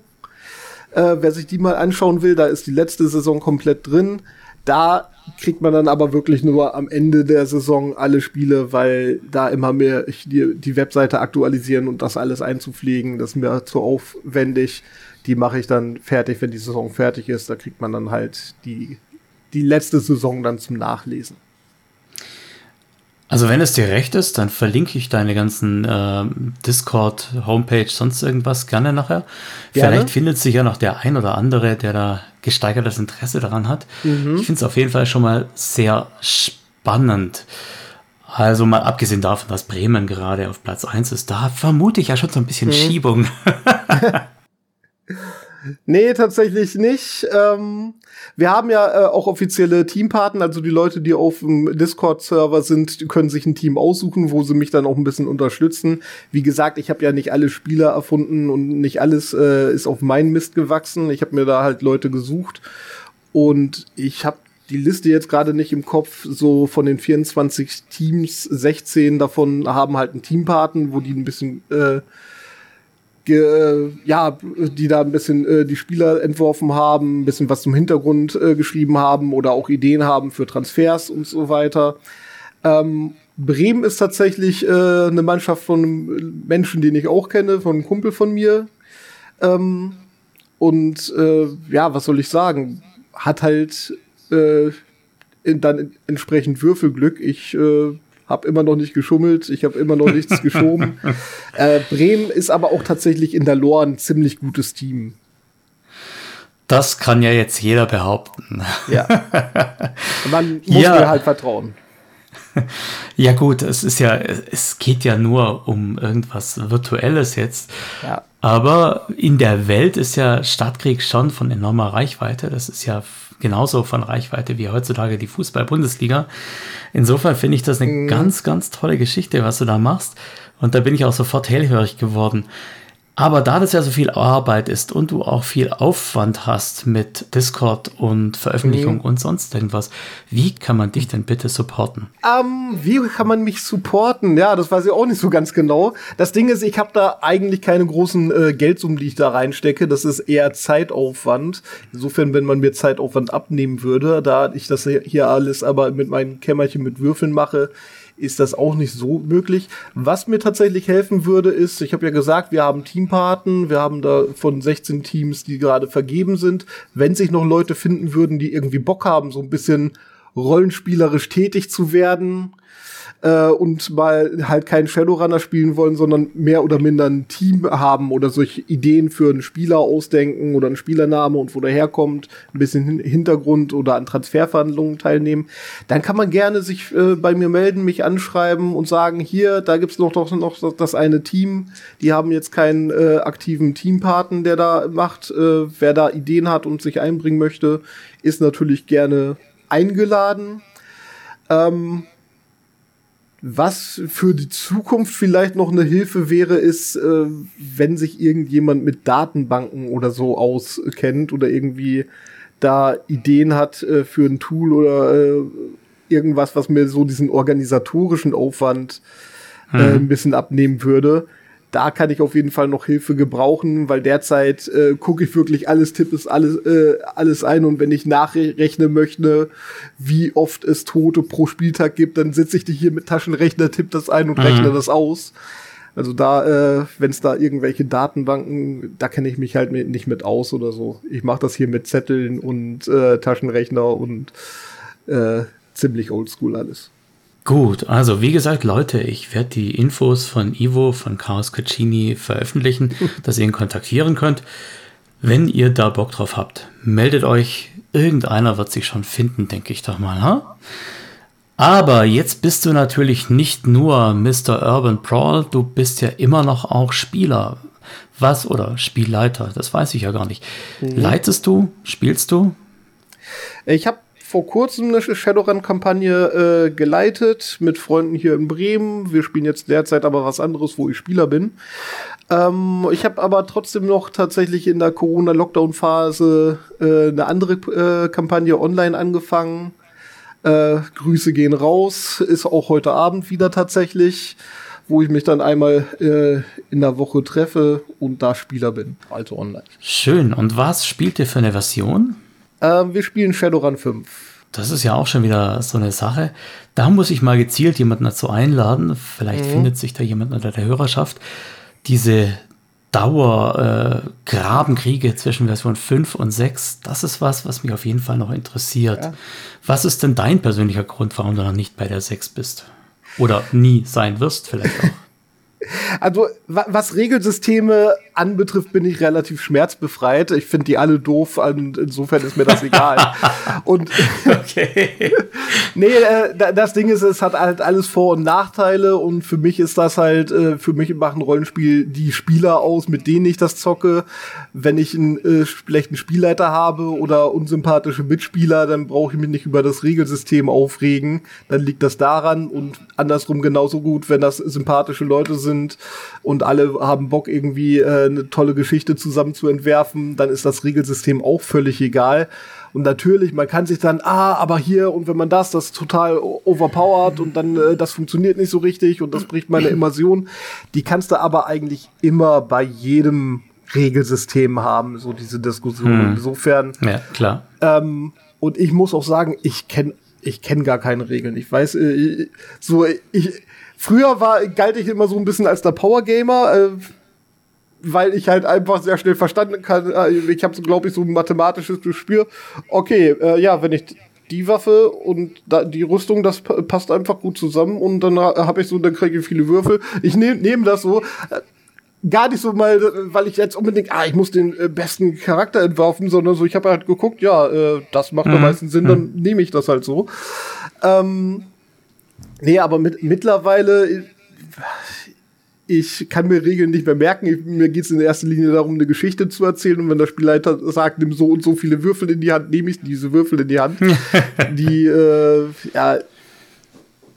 Äh, wer sich die mal anschauen will, da ist die letzte Saison komplett drin. Da kriegt man dann aber wirklich nur am Ende der Saison alle Spiele, weil da immer mehr die, die Webseite aktualisieren und das alles einzupflegen, das ist mir zu aufwendig. Die mache ich dann fertig, wenn die Saison fertig ist. Da kriegt man dann halt die, die letzte Saison dann zum Nachlesen. Also wenn es dir recht ist, dann verlinke ich deine ganzen äh, Discord, Homepage, sonst irgendwas gerne nachher. Gerne. Vielleicht findet sich ja noch der ein oder andere, der da gesteigertes Interesse daran hat. Mhm. Ich finde es auf jeden Fall schon mal sehr spannend. Also mal abgesehen davon, dass Bremen gerade auf Platz 1 ist, da vermute ich ja schon so ein bisschen mhm. Schiebung. Nee, tatsächlich nicht. Ähm, wir haben ja äh, auch offizielle Teampartner, also die Leute, die auf dem Discord-Server sind, können sich ein Team aussuchen, wo sie mich dann auch ein bisschen unterstützen. Wie gesagt, ich habe ja nicht alle Spieler erfunden und nicht alles äh, ist auf meinen Mist gewachsen. Ich habe mir da halt Leute gesucht und ich habe die Liste jetzt gerade nicht im Kopf, so von den 24 Teams, 16 davon haben halt einen Teampartner, wo die ein bisschen äh, ge, ja, die da ein bisschen äh, die Spieler entworfen haben, ein bisschen was zum Hintergrund äh, geschrieben haben oder auch Ideen haben für Transfers und so weiter. Ähm, Bremen ist tatsächlich äh, eine Mannschaft von Menschen, den ich auch kenne, von einem Kumpel von mir. Ähm, und äh, ja, was soll ich sagen? Hat halt äh, dann entsprechend Würfelglück. Ich äh, habe immer noch nicht geschummelt, ich habe immer noch nichts geschoben. Äh, Bremen ist aber auch tatsächlich in der Lore ein ziemlich gutes Team. Das kann ja jetzt jeder behaupten. Ja. Man muss ja. mir halt vertrauen. Ja gut, es ist ja, es geht ja nur um irgendwas Virtuelles jetzt. Ja. Aber in der Welt ist ja Stadtkrieg schon von enormer Reichweite. Das ist ja genauso von Reichweite wie heutzutage die Fußball-Bundesliga. Insofern finde ich das eine mhm. ganz, ganz tolle Geschichte, was du da machst. Und da bin ich auch sofort hellhörig geworden. Aber da das ja so viel Arbeit ist und du auch viel Aufwand hast mit Discord und Veröffentlichung mhm. und sonst irgendwas, wie kann man dich denn bitte supporten? Ähm, wie kann man mich supporten? Ja, das weiß ich auch nicht so ganz genau. Das Ding ist, ich habe da eigentlich keine großen äh, Geldsummen, die ich da reinstecke. Das ist eher Zeitaufwand. Insofern, wenn man mir Zeitaufwand abnehmen würde, da ich das hier alles aber mit meinem Kämmerchen mit Würfeln mache, ist das auch nicht so möglich. Was mir tatsächlich helfen würde, ist, ich habe ja gesagt, wir haben Teampaten, wir haben da von 16 Teams, die gerade vergeben sind. Wenn sich noch Leute finden würden, die irgendwie Bock haben, so ein bisschen rollenspielerisch tätig zu werden, äh, und mal halt keinen Shadowrunner spielen wollen, sondern mehr oder minder ein Team haben oder solche Ideen für einen Spieler ausdenken oder einen Spielername und wo der herkommt, ein bisschen Hintergrund oder an Transferverhandlungen teilnehmen, dann kann man gerne sich äh, bei mir melden, mich anschreiben und sagen, hier, da gibt's noch, doch noch das eine Team, die haben jetzt keinen äh, aktiven Teampaten, der da macht. Äh, wer da Ideen hat und sich einbringen möchte, ist natürlich gerne eingeladen. Ähm, was für die Zukunft vielleicht noch eine Hilfe wäre, ist, äh, wenn sich irgendjemand mit Datenbanken oder so auskennt oder irgendwie da Ideen hat äh, für ein Tool oder äh, irgendwas, was mir so diesen organisatorischen Aufwand äh, mhm. ein bisschen abnehmen würde da kann ich auf jeden Fall noch Hilfe gebrauchen, weil derzeit äh, gucke ich wirklich alles, tippe es alles, äh, alles ein und wenn ich nachrechnen möchte, wie oft es Tote pro Spieltag gibt, dann sitze ich hier mit Taschenrechner, tippe das ein und mhm. rechne das aus. Also da, äh, wenn es da irgendwelche Datenbanken, da kenne ich mich halt mit, nicht mit aus oder so. Ich mache das hier mit Zetteln und äh, Taschenrechner und äh, ziemlich oldschool alles. Gut, also wie gesagt, Leute, ich werde die Infos von Ivo, von Chaos Caccini veröffentlichen, dass ihr ihn kontaktieren könnt. Wenn ihr da Bock drauf habt, meldet euch. Irgendeiner wird sich schon finden, denke ich doch mal. Ha? Aber jetzt bist du natürlich nicht nur Mr. Urban Brawl, du bist ja immer noch auch Spieler. Was oder Spielleiter, das weiß ich ja gar nicht. Mhm. Leitest du? Spielst du? Ich habe vor kurzem eine Shadowrun-Kampagne äh, geleitet mit Freunden hier in Bremen. Wir spielen jetzt derzeit aber was anderes, wo ich Spieler bin. Ähm, ich habe aber trotzdem noch tatsächlich in der Corona-Lockdown-Phase äh, eine andere äh, Kampagne online angefangen. Äh, Grüße gehen raus, ist auch heute Abend wieder tatsächlich, wo ich mich dann einmal äh, in der Woche treffe und da Spieler bin, also online. Schön. Und was spielt ihr für eine Version? Ähm, wir spielen Shadowrun 5. Das ist ja auch schon wieder so eine Sache. Da muss ich mal gezielt jemanden dazu einladen. Vielleicht mhm. findet sich da jemand unter der Hörerschaft. Diese Dauer-Grabenkriege äh, zwischen Version 5 und 6, das ist was, was mich auf jeden Fall noch interessiert. Ja. Was ist denn dein persönlicher Grund, warum du noch nicht bei der 6 bist? Oder nie sein wirst, vielleicht auch? Also, was Regelsysteme anbetrifft, bin ich relativ schmerzbefreit. Ich finde die alle doof und insofern ist mir das egal. und okay. nee, äh, das Ding ist, es hat halt alles Vor- und Nachteile und für mich ist das halt, äh, für mich macht ein Rollenspiel die Spieler aus, mit denen ich das zocke. Wenn ich einen äh, schlechten Spielleiter habe oder unsympathische Mitspieler, dann brauche ich mich nicht über das Regelsystem aufregen. Dann liegt das daran und andersrum genauso gut, wenn das sympathische Leute sind und alle haben Bock irgendwie äh, eine tolle Geschichte zusammen zu entwerfen, dann ist das Regelsystem auch völlig egal. Und natürlich, man kann sich dann, ah, aber hier und wenn man das, das ist total overpowered und dann äh, das funktioniert nicht so richtig und das bricht meine Immersion. Die kannst du aber eigentlich immer bei jedem Regelsystem haben, so diese Diskussion. Hm. Insofern. Ja, klar. Ähm, und ich muss auch sagen, ich kenne ich kenn gar keine Regeln. Ich weiß, äh, so, ich, früher war, galt ich immer so ein bisschen als der Power Gamer. Äh, weil ich halt einfach sehr schnell verstanden kann, äh, ich habe so, glaube ich, so ein mathematisches Gespür. Okay, äh, ja, wenn ich die Waffe und die Rüstung, das passt einfach gut zusammen und dann habe ich so, dann kriege ich viele Würfel. Ich nehme nehm das so. Äh, gar nicht so mal, weil ich jetzt unbedingt, ah, ich muss den äh, besten Charakter entwerfen, sondern so, ich habe halt geguckt, ja, das macht mhm. am meisten Sinn, dann mhm. nehme ich das halt so. Ähm, nee, aber mit, mittlerweile, ich kann mir Regeln nicht mehr merken. Ich, mir geht es in erster Linie darum, eine Geschichte zu erzählen. Und wenn der Spielleiter sagt, nimm so und so viele Würfel in die Hand, nehme ich diese Würfel in die Hand. die, äh, ja,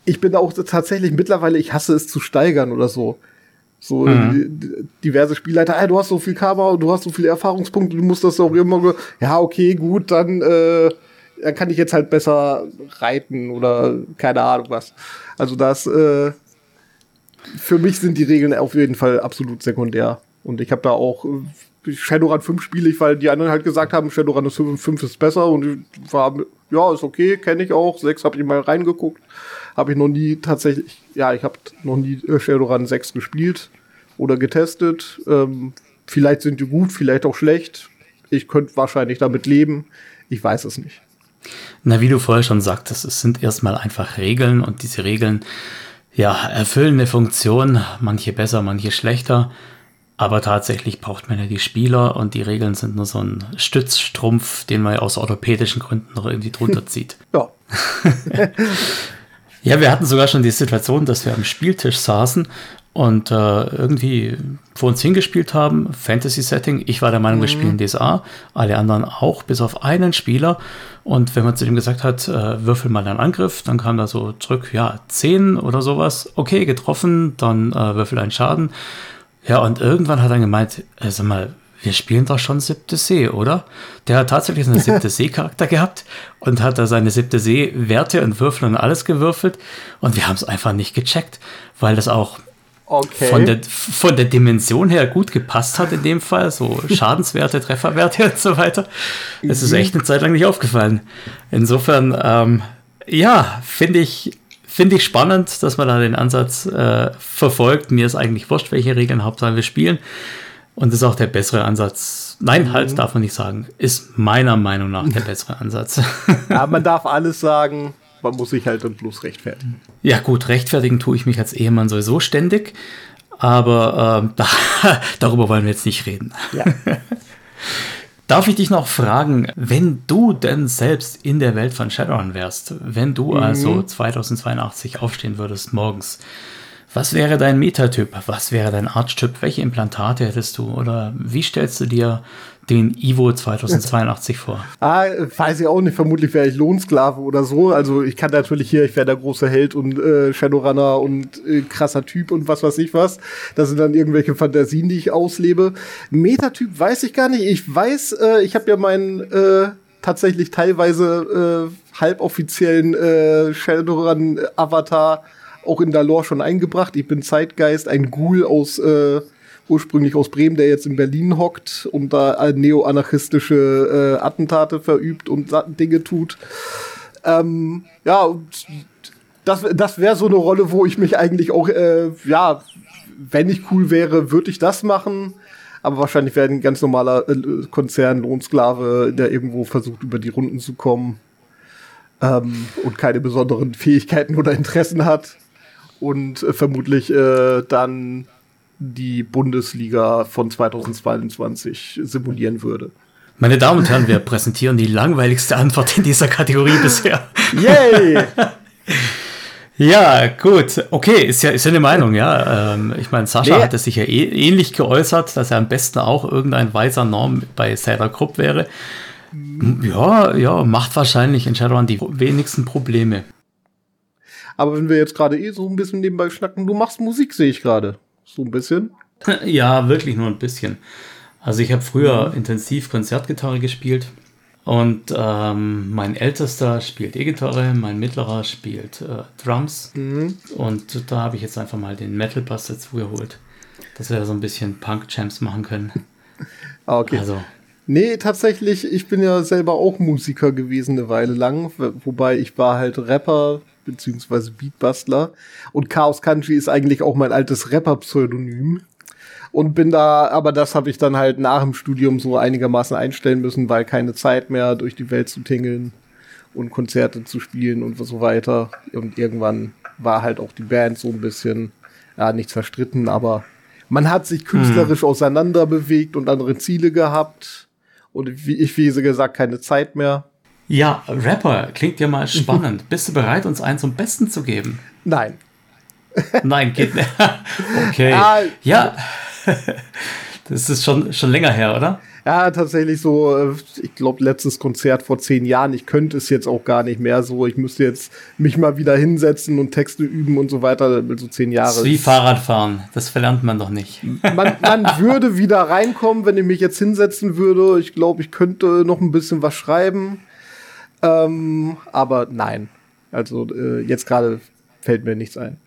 ich bin auch tatsächlich mittlerweile, ich hasse es zu steigern oder so. So mhm. diverse Spielleiter, hey, du hast so viel Karma und du hast so viele Erfahrungspunkte, du musst das auch immer, ja, okay, gut, dann, äh, dann kann ich jetzt halt besser reiten oder keine Ahnung was. Also das, äh, für mich sind die Regeln auf jeden Fall absolut sekundär. Und ich habe da auch äh, Shadowrun 5 spiele ich, weil die anderen halt gesagt haben, Shadowrun 5 ist besser und ich war, ja, ist okay, kenne ich auch. 6 habe ich mal reingeguckt. Habe ich noch nie tatsächlich, ja, ich habe noch nie äh, Shadowrun 6 gespielt oder getestet. Ähm, vielleicht sind die gut, vielleicht auch schlecht. Ich könnte wahrscheinlich damit leben. Ich weiß es nicht. Na, wie du vorher schon sagtest, es sind erstmal einfach Regeln und diese Regeln ja, erfüllen eine Funktion, manche besser, manche schlechter. Aber tatsächlich braucht man ja die Spieler und die Regeln sind nur so ein Stützstrumpf, den man aus orthopädischen Gründen noch irgendwie drunter zieht. Ja. ja, wir hatten sogar schon die Situation, dass wir am Spieltisch saßen und äh, irgendwie vor uns hingespielt haben, Fantasy-Setting. Ich war der Meinung, mhm. wir spielen DSA, alle anderen auch, bis auf einen Spieler. Und wenn man zu dem gesagt hat, äh, würfel mal einen Angriff, dann kam da so zurück, ja, 10 oder sowas. Okay, getroffen, dann äh, würfel einen Schaden. Ja, und irgendwann hat er gemeint, äh, sag mal, wir spielen doch schon siebte See, oder? Der hat tatsächlich einen siebte See-Charakter gehabt und hat da seine siebte See-Werte und Würfel und alles gewürfelt. Und wir haben es einfach nicht gecheckt, weil das auch okay. von, der, von der Dimension her gut gepasst hat in dem Fall. So Schadenswerte, Trefferwerte und so weiter. Es ist mhm. echt eine Zeit lang nicht aufgefallen. Insofern, ähm, ja, finde ich, finde ich spannend, dass man da den Ansatz äh, verfolgt. Mir ist eigentlich wurscht, welche Regeln Hauptsache wir spielen. Und das ist auch der bessere Ansatz. Nein, mhm. halt, darf man nicht sagen. Ist meiner Meinung nach der bessere Ansatz. Ja, man darf alles sagen man muss sich halt dann bloß rechtfertigen. Ja, gut, rechtfertigen tue ich mich als Ehemann sowieso ständig, aber ähm, da, darüber wollen wir jetzt nicht reden. Ja. Darf ich dich noch fragen, wenn du denn selbst in der Welt von Shadowrun wärst, wenn du mhm. also 2082 aufstehen würdest morgens, was wäre dein Metatyp? Was wäre dein Archetyp? Welche Implantate hättest du? Oder wie stellst du dir den Ivo 2082 vor? Ah, weiß ich auch nicht. Vermutlich wäre ich Lohnsklave oder so. Also ich kann natürlich hier, ich wäre der große Held und äh, Shadowrunner und äh, krasser Typ und was weiß ich was. Das sind dann irgendwelche Fantasien, die ich auslebe. Metatyp weiß ich gar nicht. Ich weiß, äh, ich habe ja meinen äh, tatsächlich teilweise äh, halboffiziellen äh, Shadowrun-Avatar auch in der Lore schon eingebracht. Ich bin Zeitgeist, ein Ghoul aus äh, ursprünglich aus Bremen, der jetzt in Berlin hockt und da neoanarchistische äh, Attentate verübt und Dinge tut. Ähm, ja, und das, das wäre so eine Rolle, wo ich mich eigentlich auch, äh, ja, wenn ich cool wäre, würde ich das machen. Aber wahrscheinlich wäre ein ganz normaler äh, Konzern, Lohnsklave, der irgendwo versucht, über die Runden zu kommen ähm, und keine besonderen Fähigkeiten oder Interessen hat. Und äh, vermutlich äh, dann die Bundesliga von 2022 simulieren würde. Meine Damen und Herren, wir präsentieren die langweiligste Antwort in dieser Kategorie bisher. Yay! ja, gut. Okay, ist ja, ist ja eine Meinung, ja. Ähm, ich meine, Sascha nee. hatte sich ja eh, ähnlich geäußert, dass er am besten auch irgendein weiser Norm bei Sailor Krupp wäre. Ja, ja, macht wahrscheinlich in Shadowrun die wenigsten Probleme. Aber wenn wir jetzt gerade eh so ein bisschen nebenbei schnacken, du machst Musik, sehe ich gerade. So ein bisschen? Ja, wirklich nur ein bisschen. Also ich habe früher mhm. intensiv Konzertgitarre gespielt und ähm, mein ältester spielt E-Gitarre, mein mittlerer spielt äh, Drums mhm. und da habe ich jetzt einfach mal den Metal Bass dazu geholt, dass wir so ein bisschen Punk-Jams machen können. Ah, okay. Also Nee, tatsächlich, ich bin ja selber auch Musiker gewesen eine Weile lang, wobei ich war halt Rapper beziehungsweise Beatbustler und Chaos Country ist eigentlich auch mein altes Rapper-Pseudonym und bin da, aber das habe ich dann halt nach dem Studium so einigermaßen einstellen müssen, weil keine Zeit mehr durch die Welt zu tingeln und Konzerte zu spielen und so weiter. Und irgendwann war halt auch die Band so ein bisschen, ja, nichts verstritten, aber man hat sich künstlerisch hm. auseinander bewegt und andere Ziele gehabt. Und wie ich, wie gesagt, keine Zeit mehr. Ja, Rapper, klingt ja mal spannend. Bist du bereit, uns einen zum Besten zu geben? Nein. Nein, geht nicht. okay. Ah, ja. Das ist schon, schon länger her, oder? Ja, tatsächlich so, äh, ich glaube, letztes Konzert vor zehn Jahren. Ich könnte es jetzt auch gar nicht mehr so. Ich müsste jetzt mich mal wieder hinsetzen und Texte üben und so weiter. So zehn Jahre. Das ist wie Fahrradfahren. Das verlernt man doch nicht. Man, man würde wieder reinkommen, wenn ich mich jetzt hinsetzen würde. Ich glaube, ich könnte noch ein bisschen was schreiben. Ähm, aber nein. Also äh, jetzt gerade fällt mir nichts ein.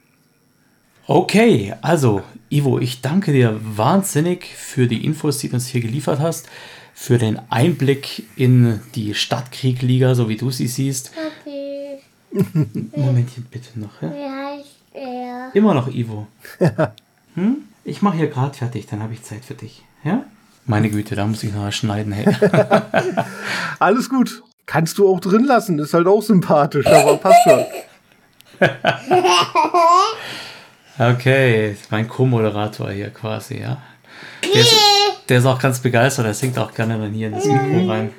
Okay, also Ivo, ich danke dir wahnsinnig für die Infos, die du uns hier geliefert hast, für den Einblick in die Stadtkrieg-Liga, so wie du sie siehst. Okay. Momentchen bitte noch. Ja? Wie heißt er? Immer noch Ivo. hm? Ich mache hier gerade fertig, dann habe ich Zeit für dich. Ja? Meine Güte, da muss ich noch schneiden. Hey. Alles gut. Kannst du auch drin lassen, ist halt auch sympathisch, aber passt schon. Okay, mein Co-Moderator hier quasi, ja. Der ist, der ist, auch ganz begeistert, er singt auch gerne dann hier in das Mikro rein.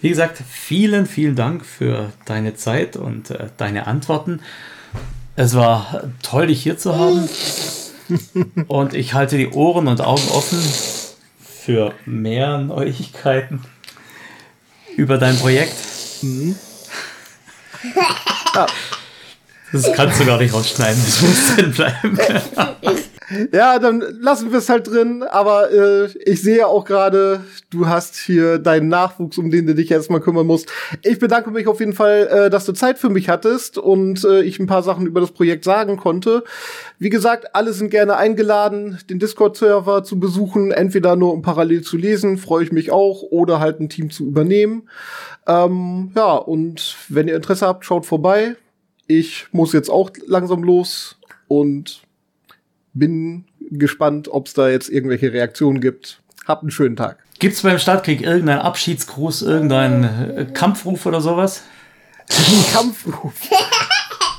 Wie gesagt, vielen, vielen Dank für deine Zeit und äh, deine Antworten. Es war toll, dich hier zu haben. Und ich halte die Ohren und Augen offen für mehr Neuigkeiten über dein Projekt. Mhm. Ja. Das kannst du gar nicht rausschneiden, das muss drin bleiben. ja, dann lassen wir es halt drin. Aber äh, ich sehe auch gerade, du hast hier deinen Nachwuchs, um den du dich erstmal kümmern musst. Ich bedanke mich auf jeden Fall, äh, dass du Zeit für mich hattest und äh, ich ein paar Sachen über das Projekt sagen konnte. Wie gesagt, alle sind gerne eingeladen, den Discord-Server zu besuchen, entweder nur um parallel zu lesen, freue ich mich auch, oder halt ein Team zu übernehmen. Ähm, ja, und wenn ihr Interesse habt, schaut vorbei ich muss jetzt auch langsam los und bin gespannt, ob es da jetzt irgendwelche Reaktionen gibt. Habt einen schönen Tag. Gibt es beim Startkrieg irgendeinen Abschiedsgruß, irgendeinen äh, Kampfruf oder sowas? Kampfruf.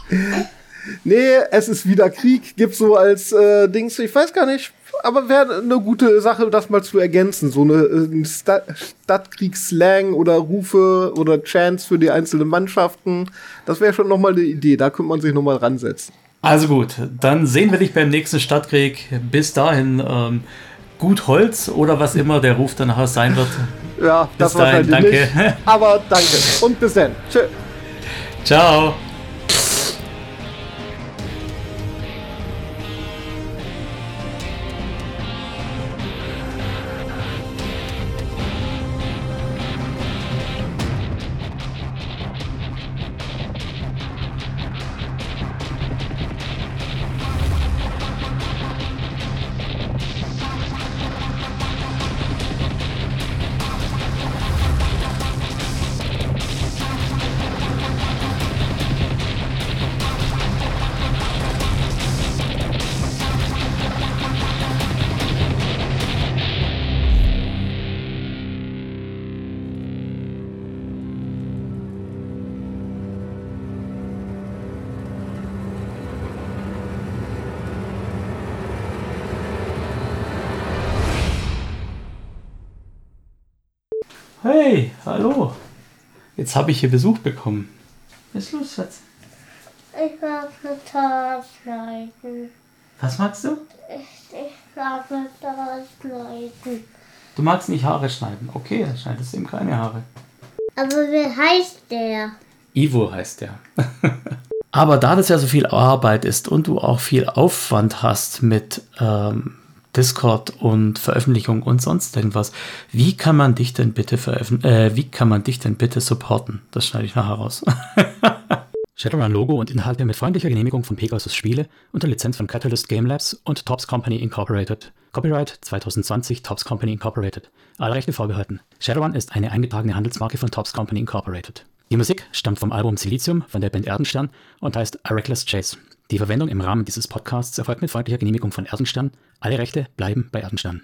nee, es ist wieder Krieg, gibt so als äh, Dings, ich weiß gar nicht, aber wäre eine gute Sache, das mal zu ergänzen. So eine, eine äh, Sta Stadtkriegsslang oder Rufe oder Chants für die einzelnen Mannschaften. Das wäre schon nochmal eine Idee. Da könnte man sich nochmal ransetzen. Also gut, dann sehen wir dich beim nächsten Stadtkrieg. Bis dahin ähm, gut Holz oder was immer der Ruf danach sein wird. Ja, bis das dahin, danke. Nicht, aber danke und bis dann. Tschö. Ciao. Hey, hallo. Jetzt habe ich hier Besuch bekommen. Was ist los, Schatz? Ich mag mit Haare schneiden. Was magst du? Ich, ich mag mit Haare schneiden. Du magst nicht Haare schneiden. Okay, dann schneidest du ihm keine Haare. Aber wie heißt der? Ivo heißt der. Aber da das ja so viel Arbeit ist und du auch viel Aufwand hast mit ähm, Discord und Veröffentlichung und sonst irgendwas. Wie kann man dich denn bitte äh, wie kann man dich denn bitte supporten? Das schneide ich nachher raus. Shadowrun Logo und Inhalte mit freundlicher Genehmigung von Pegasus Spiele unter Lizenz von Catalyst Game Labs und Tops Company Incorporated. Copyright 2020 Tops Company Incorporated. Alle Rechte vorbehalten. Shadowrun ist eine eingetragene Handelsmarke von Tops Company Incorporated. Die Musik stammt vom Album Silizium von der Band Erdenstern und heißt A Reckless Chase. Die Verwendung im Rahmen dieses Podcasts erfolgt mit freundlicher Genehmigung von Erdenstern. Alle Rechte bleiben bei Erdenstern.